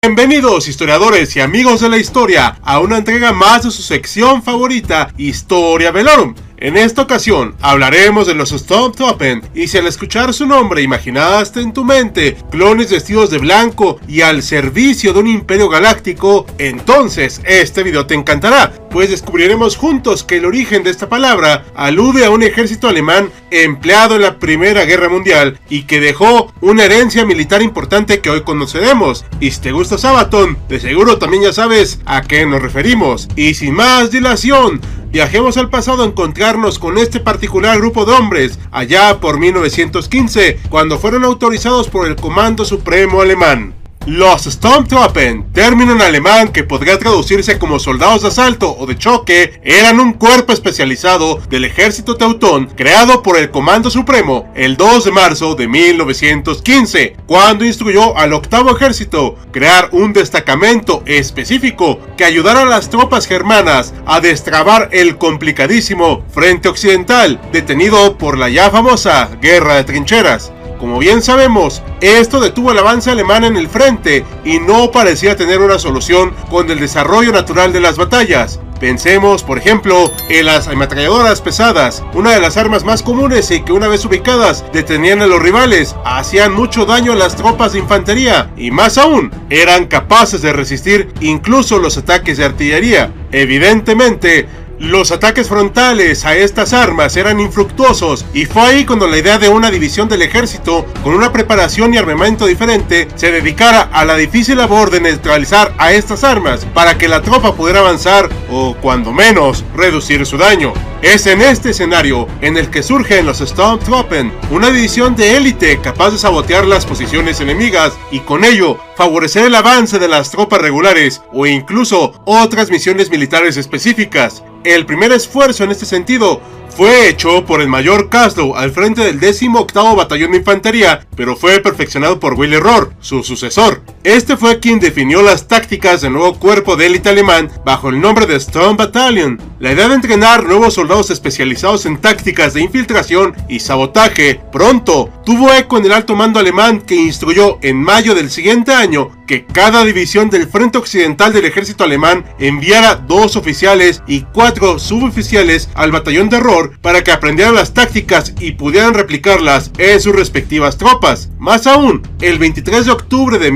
Bienvenidos historiadores y amigos de la historia a una entrega más de su sección favorita, Historia Velorum. En esta ocasión hablaremos de los Stormtroopers y si al escuchar su nombre imaginaste en tu mente clones vestidos de blanco y al servicio de un imperio galáctico, entonces este video te encantará, pues descubriremos juntos que el origen de esta palabra alude a un ejército alemán empleado en la Primera Guerra Mundial y que dejó una herencia militar importante que hoy conoceremos. Y si te gusta Sabaton, de seguro también ya sabes a qué nos referimos. Y sin más dilación, Viajemos al pasado a encontrarnos con este particular grupo de hombres, allá por 1915, cuando fueron autorizados por el Comando Supremo Alemán. Los Sturmtruppen, término en alemán que podría traducirse como soldados de asalto o de choque, eran un cuerpo especializado del ejército teutón creado por el Comando Supremo el 2 de marzo de 1915, cuando instruyó al octavo ejército crear un destacamento específico que ayudara a las tropas germanas a destrabar el complicadísimo Frente Occidental, detenido por la ya famosa Guerra de Trincheras. Como bien sabemos, esto detuvo el avance alemán en el frente y no parecía tener una solución con el desarrollo natural de las batallas. Pensemos, por ejemplo, en las ametralladoras pesadas, una de las armas más comunes y que una vez ubicadas detenían a los rivales, hacían mucho daño a las tropas de infantería y más aún, eran capaces de resistir incluso los ataques de artillería. Evidentemente, los ataques frontales a estas armas eran infructuosos y fue ahí cuando la idea de una división del ejército con una preparación y armamento diferente se dedicara a la difícil labor de neutralizar a estas armas para que la tropa pudiera avanzar o cuando menos reducir su daño. Es en este escenario en el que surgen los Stormtroopers, una división de élite capaz de sabotear las posiciones enemigas y con ello favorecer el avance de las tropas regulares o incluso otras misiones militares específicas. El primer esfuerzo en este sentido fue hecho por el mayor Caslow al frente del 18 Batallón de Infantería, pero fue perfeccionado por Willy Rohr, su sucesor. Este fue quien definió las tácticas del nuevo cuerpo de élite alemán bajo el nombre de Storm Battalion. La idea de entrenar nuevos soldados especializados en tácticas de infiltración y sabotaje pronto tuvo eco en el alto mando alemán que instruyó en mayo del siguiente año que cada división del Frente Occidental del ejército alemán enviara dos oficiales y cuatro suboficiales al batallón de Rohr para que aprendieran las tácticas y pudieran replicarlas en sus respectivas tropas. Más aún, el 23 de octubre de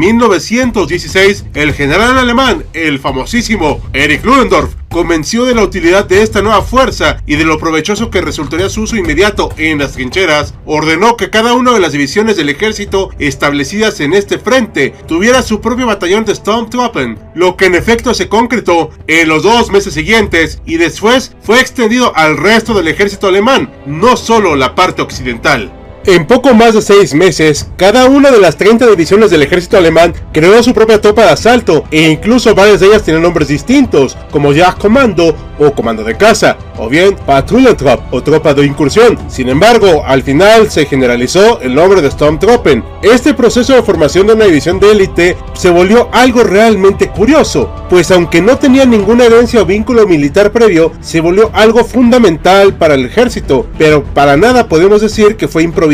1916, el general alemán, el famosísimo Erich Ludendorff, convenció de la utilidad de esta nueva fuerza y de lo provechoso que resultaría su uso inmediato en las trincheras, ordenó que cada una de las divisiones del ejército establecidas en este frente tuviera su propio batallón de Stormtroopers, lo que en efecto se concretó en los dos meses siguientes y después fue extendido al resto del ejército alemán, no solo la parte occidental. En poco más de seis meses, cada una de las 30 divisiones del ejército alemán creó su propia tropa de asalto e incluso varias de ellas tienen nombres distintos, como Jagdkommando o Comando de Caza, o bien Patrouillentrop o Tropa de Incursión. Sin embargo, al final se generalizó el nombre de Stormtroppen. Este proceso de formación de una división de élite se volvió algo realmente curioso, pues aunque no tenía ninguna herencia o vínculo militar previo, se volvió algo fundamental para el ejército, pero para nada podemos decir que fue improvisado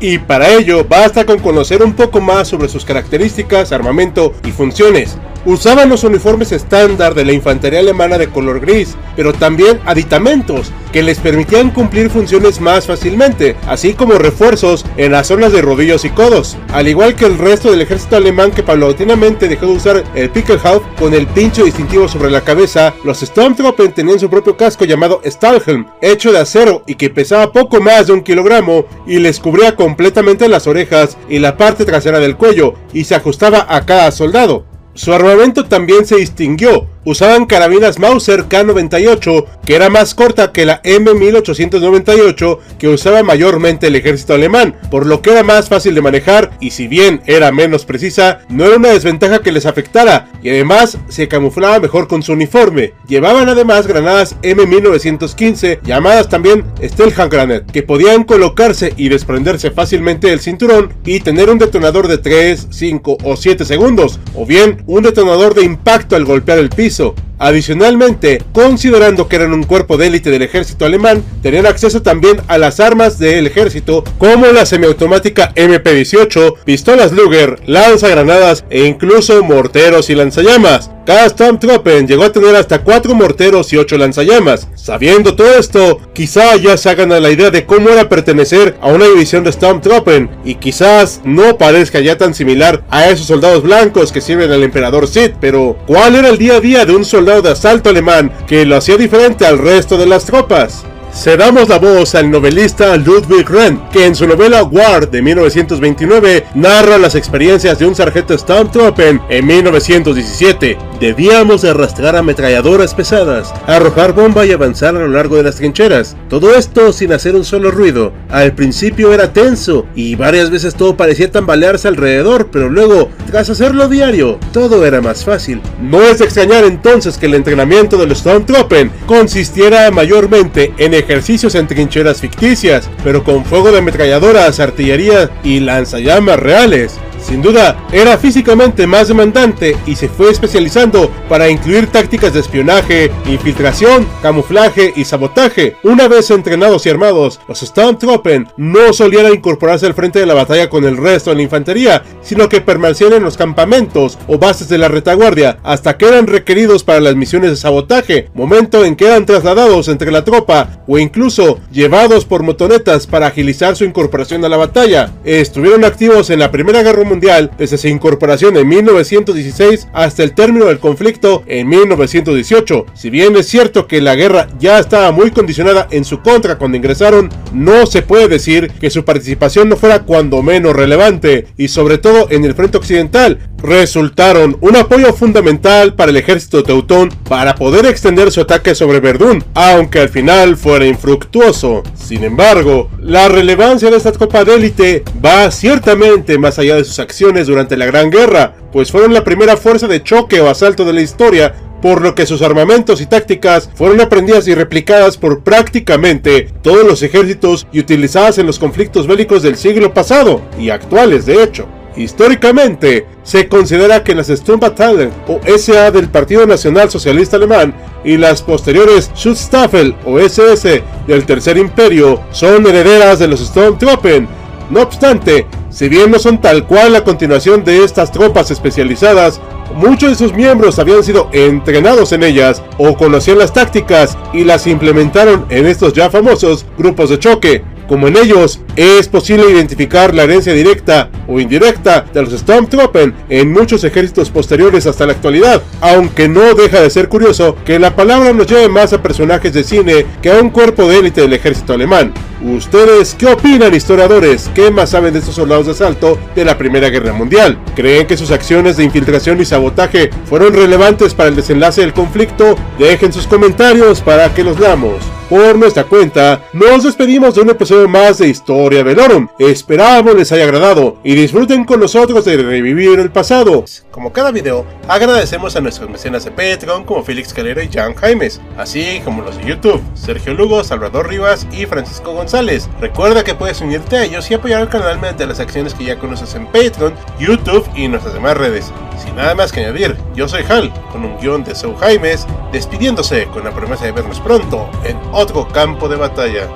y para ello basta con conocer un poco más sobre sus características, armamento y funciones. Usaban los uniformes estándar de la infantería alemana de color gris, pero también aditamentos que les permitían cumplir funciones más fácilmente, así como refuerzos en las zonas de rodillos y codos, al igual que el resto del ejército alemán que paulatinamente dejó de usar el Pickelhaus con el pincho distintivo sobre la cabeza, los Stormtroopers tenían su propio casco llamado Stahlhelm, hecho de acero y que pesaba poco más de un kilogramo y les cubría completamente las orejas y la parte trasera del cuello y se ajustaba a cada soldado. Su armamento también se distinguió, usaban carabinas Mauser K98, que era más corta que la M1898 que usaba mayormente el ejército alemán, por lo que era más fácil de manejar y si bien era menos precisa, no era una desventaja que les afectara y además se camuflaba mejor con su uniforme. Llevaban además granadas M1915 llamadas también Stelhagranet, que podían colocarse y desprenderse fácilmente del cinturón y tener un detonador de 3, 5 o 7 segundos, o bien un detonador de impacto al golpear el piso isso. Adicionalmente, considerando que eran un cuerpo de élite del ejército alemán, tenían acceso también a las armas del ejército como la semiautomática MP-18, pistolas Luger, lanzagranadas e incluso morteros y lanzallamas. Cada Stormtrooper llegó a tener hasta 4 morteros y 8 lanzallamas. Sabiendo todo esto, quizá ya se hagan a la idea de cómo era pertenecer a una división de Stormtrooper y quizás no parezca ya tan similar a esos soldados blancos que sirven al emperador Sith, pero ¿cuál era el día a día de un soldado de asalto alemán que lo hacía diferente al resto de las tropas? Se damos la voz al novelista Ludwig Renn, que en su novela War de 1929 narra las experiencias de un sargento Stormtrooper en 1917. Debíamos arrastrar ametralladoras pesadas, arrojar bomba y avanzar a lo largo de las trincheras. Todo esto sin hacer un solo ruido. Al principio era tenso y varias veces todo parecía tambalearse alrededor, pero luego, tras hacerlo diario, todo era más fácil. No es de extrañar entonces que el entrenamiento de los Stormtrooper consistiera mayormente en ejercicios en trincheras ficticias, pero con fuego de ametralladoras, artillería y lanzallamas reales. Sin duda, era físicamente más demandante y se fue especializando para incluir tácticas de espionaje, infiltración, camuflaje y sabotaje. Una vez entrenados y armados, los Stormtroopers no solían incorporarse al frente de la batalla con el resto de la infantería, sino que permanecían en los campamentos o bases de la retaguardia hasta que eran requeridos para las misiones de sabotaje, momento en que eran trasladados entre la tropa o incluso llevados por motonetas para agilizar su incorporación a la batalla. Estuvieron activos en la Primera Guerra desde su incorporación en 1916 hasta el término del conflicto en 1918. Si bien es cierto que la guerra ya estaba muy condicionada en su contra cuando ingresaron, no se puede decir que su participación no fuera cuando menos relevante, y sobre todo en el frente occidental, resultaron un apoyo fundamental para el ejército teutón para poder extender su ataque sobre Verdún, aunque al final fuera infructuoso. Sin embargo, la relevancia de esta tropa de élite va ciertamente más allá de sus acciones durante la Gran Guerra, pues fueron la primera fuerza de choque o asalto de la historia por lo que sus armamentos y tácticas fueron aprendidas y replicadas por prácticamente todos los ejércitos y utilizadas en los conflictos bélicos del siglo pasado y actuales de hecho. Históricamente, se considera que las Sturmbataille o SA del Partido Nacional Socialista Alemán y las posteriores Schutzstaffel o SS del Tercer Imperio son herederas de los Stormtrooper. No obstante, si bien no son tal cual la continuación de estas tropas especializadas, muchos de sus miembros habían sido entrenados en ellas o conocían las tácticas y las implementaron en estos ya famosos grupos de choque. Como en ellos es posible identificar la herencia directa o indirecta de los Stormtroopers en muchos ejércitos posteriores hasta la actualidad, aunque no deja de ser curioso que la palabra nos lleve más a personajes de cine que a un cuerpo de élite del ejército alemán. ¿Ustedes qué opinan, historiadores? ¿Qué más saben de estos soldados de asalto de la Primera Guerra Mundial? ¿Creen que sus acciones de infiltración y sabotaje fueron relevantes para el desenlace del conflicto? Dejen sus comentarios para que los leamos. Por nuestra cuenta, nos despedimos de un episodio más de Historia Velorum. Esperamos les haya agradado y disfruten con nosotros de revivir el pasado. Como cada video, agradecemos a nuestros mecenas de Patreon como Félix Calera y Jan Jaimes, así como los de YouTube, Sergio Lugo, Salvador Rivas y Francisco González. Recuerda que puedes unirte a ellos y apoyar al canal mediante las acciones que ya conoces en Patreon, YouTube y nuestras demás redes. Sin nada más que añadir, yo soy Hal, con un guion de Seu Jaimes, despidiéndose con la promesa de vernos pronto en otro campo de batalla.